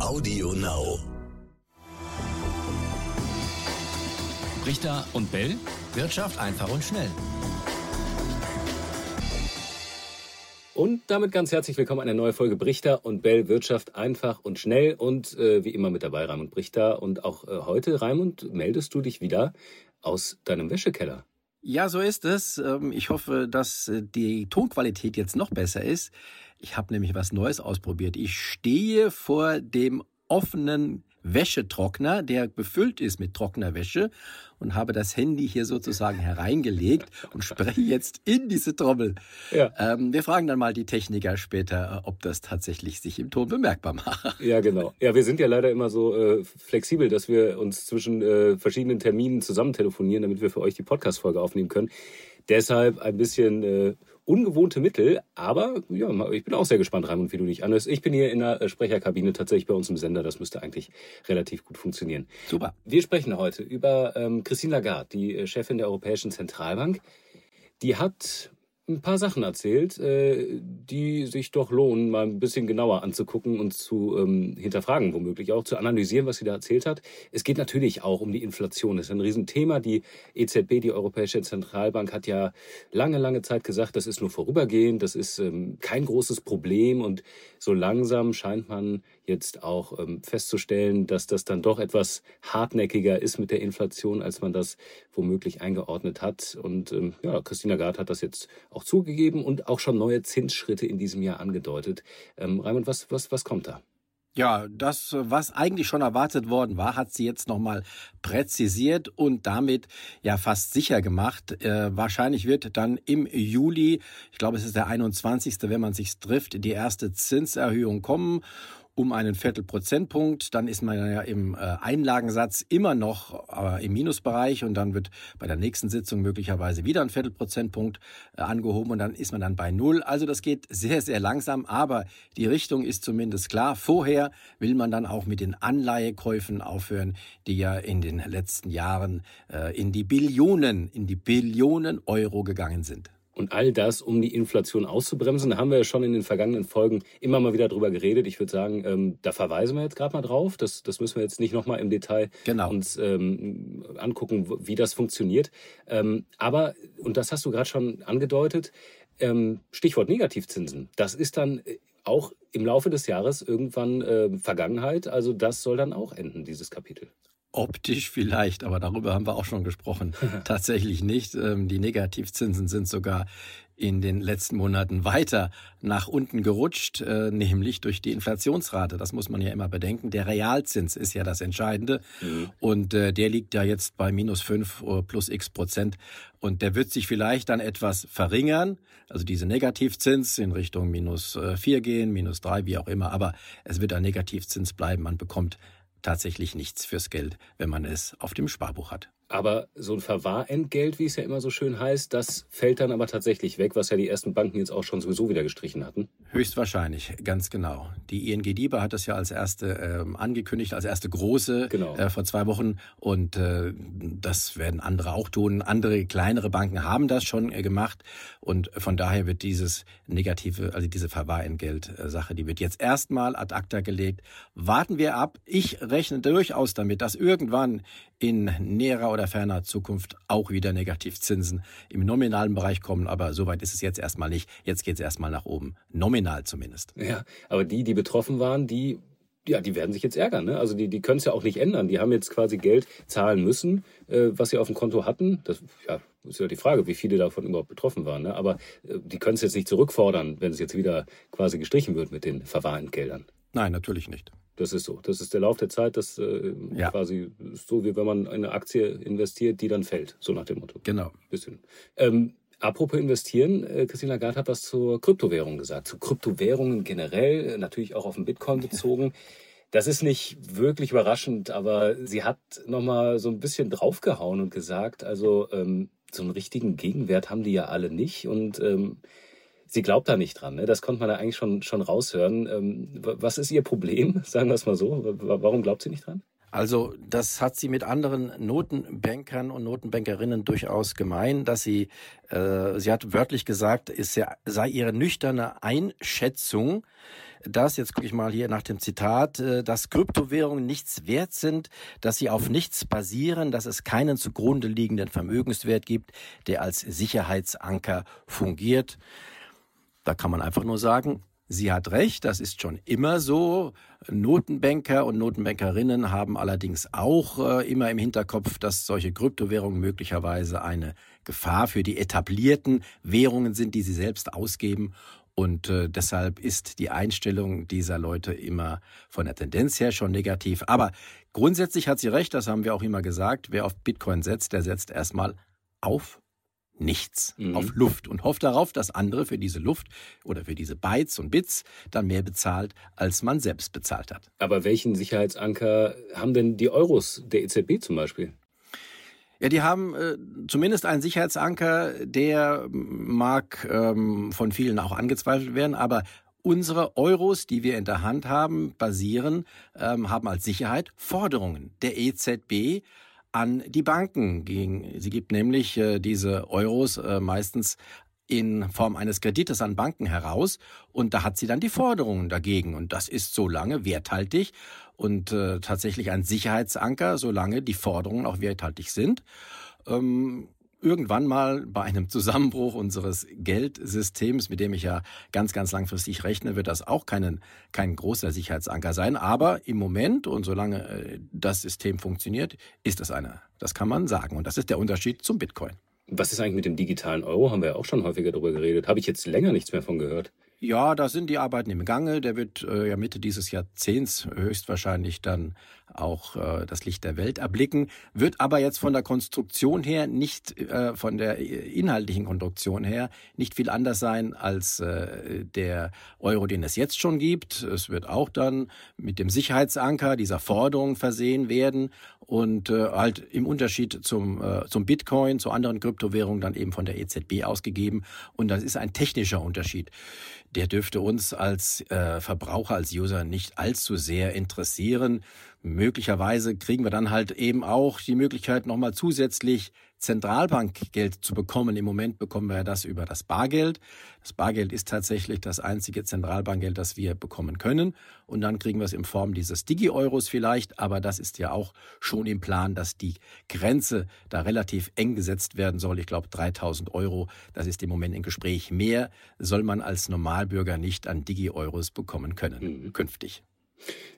Audio Now. Richter und Bell. Wirtschaft einfach und schnell. Und damit ganz herzlich willkommen eine neue Folge Brichter und Bell Wirtschaft einfach und schnell und äh, wie immer mit dabei Raimund Brichter und auch äh, heute Raimund meldest du dich wieder aus deinem Wäschekeller. Ja, so ist es. Ähm, ich hoffe, dass äh, die Tonqualität jetzt noch besser ist. Ich habe nämlich was Neues ausprobiert. Ich stehe vor dem offenen Wäschetrockner, der befüllt ist mit trockener Wäsche und habe das Handy hier sozusagen hereingelegt und spreche jetzt in diese Trommel. Ja. Ähm, wir fragen dann mal die Techniker später, ob das tatsächlich sich im Ton bemerkbar macht. Ja, genau. Ja, wir sind ja leider immer so äh, flexibel, dass wir uns zwischen äh, verschiedenen Terminen zusammen telefonieren, damit wir für euch die Podcast-Folge aufnehmen können. Deshalb ein bisschen äh, ungewohnte Mittel, aber ja, ich bin auch sehr gespannt, Raimund, wie du dich anhörst. Ich bin hier in der äh, Sprecherkabine tatsächlich bei uns im Sender. Das müsste eigentlich relativ gut funktionieren. Super. Wir sprechen heute über ähm, Christine Lagarde, die äh, Chefin der Europäischen Zentralbank. Die hat ein paar Sachen erzählt, äh, die sich doch lohnen, mal ein bisschen genauer anzugucken und zu ähm, hinterfragen, womöglich auch zu analysieren, was sie da erzählt hat. Es geht natürlich auch um die Inflation. Das ist ein Riesenthema. Die EZB, die Europäische Zentralbank, hat ja lange, lange Zeit gesagt, das ist nur vorübergehend, das ist ähm, kein großes Problem. Und so langsam scheint man jetzt auch ähm, festzustellen, dass das dann doch etwas hartnäckiger ist mit der Inflation, als man das womöglich eingeordnet hat. Und ähm, ja, Christina Gard hat das jetzt auch zugegeben und auch schon neue Zinsschritte in diesem Jahr angedeutet. Ähm, Raimund, was, was, was kommt da? Ja, das, was eigentlich schon erwartet worden war, hat sie jetzt nochmal präzisiert und damit ja fast sicher gemacht. Äh, wahrscheinlich wird dann im Juli, ich glaube es ist der 21., wenn man sich trifft, die erste Zinserhöhung kommen um einen Viertelprozentpunkt. Dann ist man ja im äh, Einlagensatz immer noch äh, im Minusbereich und dann wird bei der nächsten Sitzung möglicherweise wieder ein Viertelprozentpunkt äh, angehoben und dann ist man dann bei Null. Also das geht sehr, sehr langsam, aber die Richtung ist zumindest klar. Vorher will man dann auch mit den Anleihekäufen aufhören, die ja in den letzten Jahren in die Billionen, in die Billionen Euro gegangen sind. Und all das, um die Inflation auszubremsen, da haben wir ja schon in den vergangenen Folgen immer mal wieder drüber geredet. Ich würde sagen, ähm, da verweisen wir jetzt gerade mal drauf. Das, das müssen wir jetzt nicht nochmal im Detail genau. uns ähm, angucken, wie das funktioniert. Ähm, aber, und das hast du gerade schon angedeutet, ähm, Stichwort Negativzinsen. Das ist dann äh, auch im Laufe des Jahres irgendwann äh, Vergangenheit. Also das soll dann auch enden, dieses Kapitel. Optisch vielleicht, aber darüber haben wir auch schon gesprochen. Tatsächlich nicht. Ähm, die Negativzinsen sind sogar in den letzten Monaten weiter nach unten gerutscht, äh, nämlich durch die Inflationsrate. Das muss man ja immer bedenken. Der Realzins ist ja das Entscheidende mhm. und äh, der liegt ja jetzt bei minus fünf plus x Prozent und der wird sich vielleicht dann etwas verringern, also diese Negativzins in Richtung minus äh, vier gehen, minus drei, wie auch immer, aber es wird ein Negativzins bleiben. Man bekommt tatsächlich nichts fürs Geld, wenn man es auf dem Sparbuch hat. Aber so ein Verwahrentgelt, wie es ja immer so schön heißt, das fällt dann aber tatsächlich weg, was ja die ersten Banken jetzt auch schon sowieso wieder gestrichen hatten. Höchstwahrscheinlich, ganz genau. Die ING DIBA hat das ja als erste ähm, angekündigt, als erste große genau. äh, vor zwei Wochen. Und äh, das werden andere auch tun. Andere kleinere Banken haben das schon äh, gemacht. Und von daher wird dieses negative, also diese Verwahrentgelt-Sache, die wird jetzt erstmal ad acta gelegt. Warten wir ab. Ich rechne durchaus damit, dass irgendwann in näherer oder ferner Zukunft auch wieder Negativzinsen im nominalen Bereich kommen. Aber soweit ist es jetzt erstmal nicht. Jetzt geht es erstmal nach oben. Nominal zumindest. Ja, aber die, die betroffen waren, die ja, die werden sich jetzt ärgern. Ne? Also die, die können es ja auch nicht ändern. Die haben jetzt quasi Geld zahlen müssen, äh, was sie auf dem Konto hatten. Das ja, ist ja die Frage, wie viele davon überhaupt betroffen waren. Ne? Aber äh, die können es jetzt nicht zurückfordern, wenn es jetzt wieder quasi gestrichen wird mit den Verwahrentgeldern. Nein, natürlich nicht. Das ist so. Das ist der Lauf der Zeit. Das äh, ja. quasi so, wie wenn man in eine Aktie investiert, die dann fällt. So nach dem Motto. Genau. Bisschen. Ähm, apropos investieren, äh, Christine Lagarde hat was zur Kryptowährung gesagt. Zu Kryptowährungen generell, äh, natürlich auch auf den Bitcoin bezogen. Das ist nicht wirklich überraschend, aber sie hat nochmal so ein bisschen draufgehauen und gesagt, also ähm, so einen richtigen Gegenwert haben die ja alle nicht. Und ähm, sie glaubt da nicht dran. Ne? Das konnte man da eigentlich schon, schon raushören. Ähm, was ist ihr Problem? Sagen wir es mal so. Warum glaubt sie nicht dran? Also das hat sie mit anderen Notenbankern und Notenbankerinnen durchaus gemein, dass sie, äh, sie hat wörtlich gesagt, es sei ihre nüchterne Einschätzung, dass, jetzt gucke ich mal hier nach dem Zitat, äh, dass Kryptowährungen nichts wert sind, dass sie auf nichts basieren, dass es keinen zugrunde liegenden Vermögenswert gibt, der als Sicherheitsanker fungiert. Da kann man einfach nur sagen, Sie hat recht, das ist schon immer so. Notenbanker und Notenbankerinnen haben allerdings auch äh, immer im Hinterkopf, dass solche Kryptowährungen möglicherweise eine Gefahr für die etablierten Währungen sind, die sie selbst ausgeben. Und äh, deshalb ist die Einstellung dieser Leute immer von der Tendenz her schon negativ. Aber grundsätzlich hat sie recht, das haben wir auch immer gesagt. Wer auf Bitcoin setzt, der setzt erstmal auf nichts mhm. auf Luft und hofft darauf, dass andere für diese Luft oder für diese Bytes und Bits dann mehr bezahlt, als man selbst bezahlt hat. Aber welchen Sicherheitsanker haben denn die Euros der EZB zum Beispiel? Ja, die haben äh, zumindest einen Sicherheitsanker, der mag ähm, von vielen auch angezweifelt werden, aber unsere Euros, die wir in der Hand haben, basieren, ähm, haben als Sicherheit Forderungen der EZB an die Banken. Sie gibt nämlich äh, diese Euros äh, meistens in Form eines Kredites an Banken heraus und da hat sie dann die Forderungen dagegen und das ist so lange werthaltig und äh, tatsächlich ein Sicherheitsanker, solange die Forderungen auch werthaltig sind. Ähm, irgendwann mal bei einem Zusammenbruch unseres Geldsystems, mit dem ich ja ganz, ganz langfristig rechne, wird das auch keinen, kein großer Sicherheitsanker sein. Aber im Moment und solange äh, das System funktioniert, ist das einer. Das kann man sagen. Und das ist der Unterschied zum Bitcoin. Was ist eigentlich mit dem digitalen Euro? Haben wir ja auch schon häufiger darüber geredet. Habe ich jetzt länger nichts mehr von gehört. Ja, da sind die Arbeiten im Gange. Der wird äh, ja Mitte dieses Jahrzehnts höchstwahrscheinlich dann auch äh, das Licht der Welt erblicken, wird aber jetzt von der Konstruktion her nicht, äh, von der inhaltlichen Konstruktion her, nicht viel anders sein als äh, der Euro, den es jetzt schon gibt. Es wird auch dann mit dem Sicherheitsanker dieser Forderung versehen werden und äh, halt im Unterschied zum, äh, zum Bitcoin, zu anderen Kryptowährungen dann eben von der EZB ausgegeben. Und das ist ein technischer Unterschied der dürfte uns als äh, Verbraucher, als User nicht allzu sehr interessieren. Möglicherweise kriegen wir dann halt eben auch die Möglichkeit, nochmal zusätzlich Zentralbankgeld zu bekommen. Im Moment bekommen wir das über das Bargeld. Das Bargeld ist tatsächlich das einzige Zentralbankgeld, das wir bekommen können. Und dann kriegen wir es in Form dieses Digi-Euros vielleicht. Aber das ist ja auch schon im Plan, dass die Grenze da relativ eng gesetzt werden soll. Ich glaube 3000 Euro. Das ist im Moment im Gespräch. Mehr soll man als Normalbürger nicht an Digi-Euros bekommen können mhm. künftig.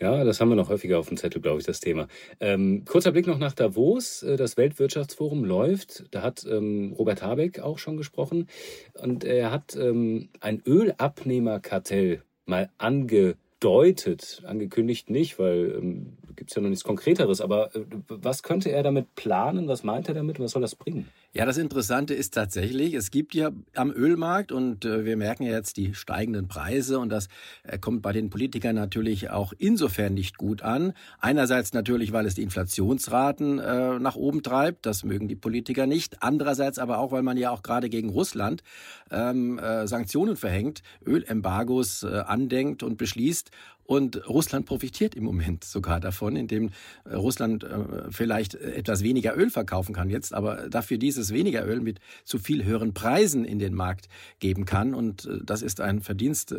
Ja, das haben wir noch häufiger auf dem Zettel, glaube ich, das Thema. Ähm, kurzer Blick noch nach Davos. Äh, das Weltwirtschaftsforum läuft. Da hat ähm, Robert Habeck auch schon gesprochen. Und er hat ähm, ein Ölabnehmerkartell mal angedeutet. Angekündigt nicht, weil ähm, gibt es ja noch nichts Konkreteres. Aber äh, was könnte er damit planen? Was meint er damit? Was soll das bringen? Ja, das Interessante ist tatsächlich, es gibt ja am Ölmarkt und äh, wir merken ja jetzt die steigenden Preise und das äh, kommt bei den Politikern natürlich auch insofern nicht gut an. Einerseits natürlich, weil es die Inflationsraten äh, nach oben treibt, das mögen die Politiker nicht. Andererseits aber auch, weil man ja auch gerade gegen Russland ähm, äh, Sanktionen verhängt, Ölembargos andenkt und beschließt und Russland profitiert im Moment sogar davon, indem Russland vielleicht etwas weniger Öl verkaufen kann jetzt, aber dafür dieses weniger Öl mit zu viel höheren Preisen in den Markt geben kann. Und äh, das ist ein Verdienst,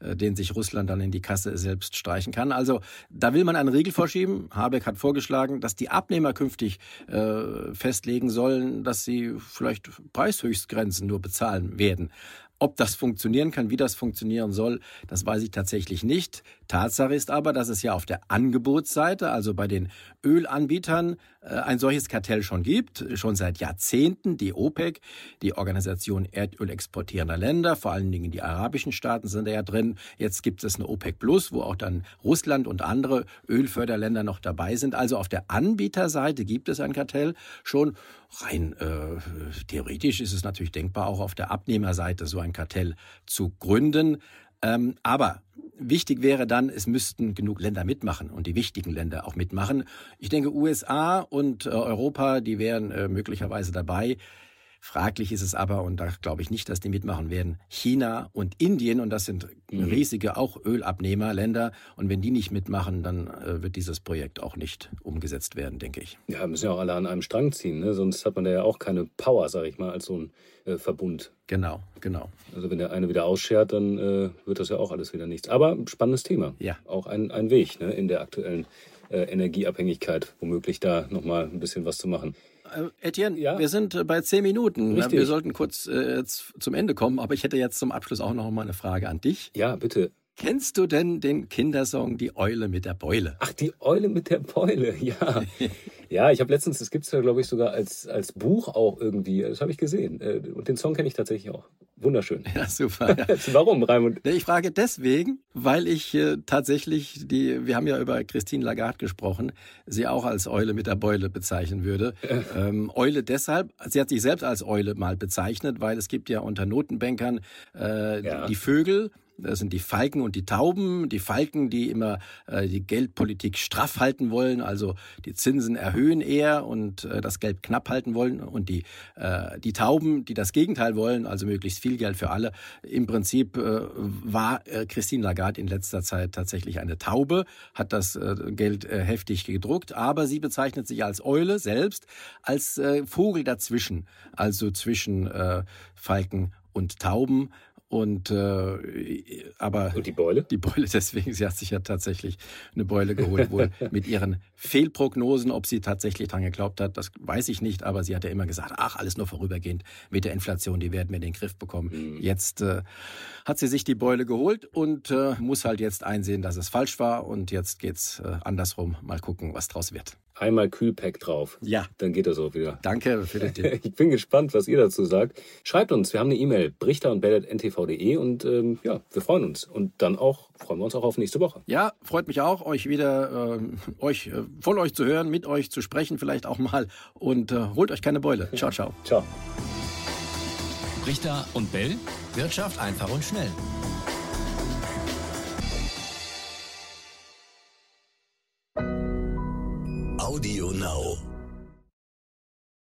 den sich Russland dann in die Kasse selbst streichen kann. Also da will man einen Riegel vorschieben. Habeck hat vorgeschlagen, dass die Abnehmer künftig festlegen sollen, dass sie vielleicht Preishöchstgrenzen nur bezahlen werden. Ob das funktionieren kann, wie das funktionieren soll, das weiß ich tatsächlich nicht. Tatsache ist aber, dass es ja auf der Angebotsseite, also bei den Ölanbietern, äh, ein solches Kartell schon gibt, schon seit Jahrzehnten. Die OPEC, die Organisation Erdöl exportierender Länder, vor allen Dingen die arabischen Staaten sind da ja drin. Jetzt gibt es eine OPEC Plus, wo auch dann Russland und andere Ölförderländer noch dabei sind. Also auf der Anbieterseite gibt es ein Kartell schon. Rein äh, theoretisch ist es natürlich denkbar, auch auf der Abnehmerseite so ein Kartell zu gründen. Ähm, aber wichtig wäre dann, es müssten genug Länder mitmachen und die wichtigen Länder auch mitmachen. Ich denke, USA und äh, Europa, die wären äh, möglicherweise dabei. Fraglich ist es aber, und da glaube ich nicht, dass die mitmachen werden, China und Indien, und das sind mhm. riesige auch Ölabnehmerländer. Und wenn die nicht mitmachen, dann äh, wird dieses Projekt auch nicht umgesetzt werden, denke ich. Ja, müssen ja auch alle an einem Strang ziehen, ne? sonst hat man da ja auch keine Power, sage ich mal, als so ein äh, Verbund. Genau, genau. Also wenn der eine wieder ausschert, dann äh, wird das ja auch alles wieder nichts. Aber spannendes Thema. Ja. Auch ein, ein Weg ne, in der aktuellen äh, Energieabhängigkeit, womöglich da nochmal ein bisschen was zu machen. Äh, Etienne, ja? wir sind äh, bei zehn Minuten. Richtig. Wir sollten kurz äh, zum Ende kommen, aber ich hätte jetzt zum Abschluss auch noch mal eine Frage an dich. Ja, bitte. Kennst du denn den Kindersong Die Eule mit der Beule? Ach, die Eule mit der Beule, ja. Ja, ich habe letztens, das gibt es ja, glaube ich, sogar als, als Buch auch irgendwie. Das habe ich gesehen. Äh, und den Song kenne ich tatsächlich auch. Wunderschön. Ja, super. Ja. Warum, Raimund? Ich frage deswegen, weil ich äh, tatsächlich die, wir haben ja über Christine Lagarde gesprochen, sie auch als Eule mit der Beule bezeichnen würde. ähm, Eule deshalb, sie hat sich selbst als Eule mal bezeichnet, weil es gibt ja unter Notenbankern äh, ja. die Vögel, das sind die Falken und die Tauben. Die Falken, die immer äh, die Geldpolitik straff halten wollen, also die Zinsen erhöhen eher und äh, das Geld knapp halten wollen. Und die, äh, die Tauben, die das Gegenteil wollen, also möglichst viel Geld für alle. Im Prinzip äh, war äh, Christine Lagarde in letzter Zeit tatsächlich eine Taube, hat das äh, Geld äh, heftig gedruckt, aber sie bezeichnet sich als Eule selbst, als äh, Vogel dazwischen, also zwischen äh, Falken und Tauben. Und äh, aber und die Beule? Die Beule, deswegen, sie hat sich ja tatsächlich eine Beule geholt, wohl mit ihren Fehlprognosen. Ob sie tatsächlich dran geglaubt hat, das weiß ich nicht, aber sie hat ja immer gesagt, ach, alles nur vorübergehend mit der Inflation, die werden wir in den Griff bekommen. Mhm. Jetzt äh, hat sie sich die Beule geholt und äh, muss halt jetzt einsehen, dass es falsch war. Und jetzt geht's äh, andersrum. Mal gucken, was draus wird einmal Kühlpack drauf. Ja. Dann geht das auch wieder. Danke für den Tipp. ich bin gespannt, was ihr dazu sagt. Schreibt uns, wir haben eine E-Mail, brichter und ntv.de und ähm, ja, wir freuen uns. Und dann auch, freuen wir uns auch auf nächste Woche. Ja, freut mich auch, euch wieder, äh, euch, äh, von euch zu hören, mit euch zu sprechen vielleicht auch mal und äh, holt euch keine Beule. Ciao, ciao. Ciao. Brichter und Bell, Wirtschaft einfach und schnell.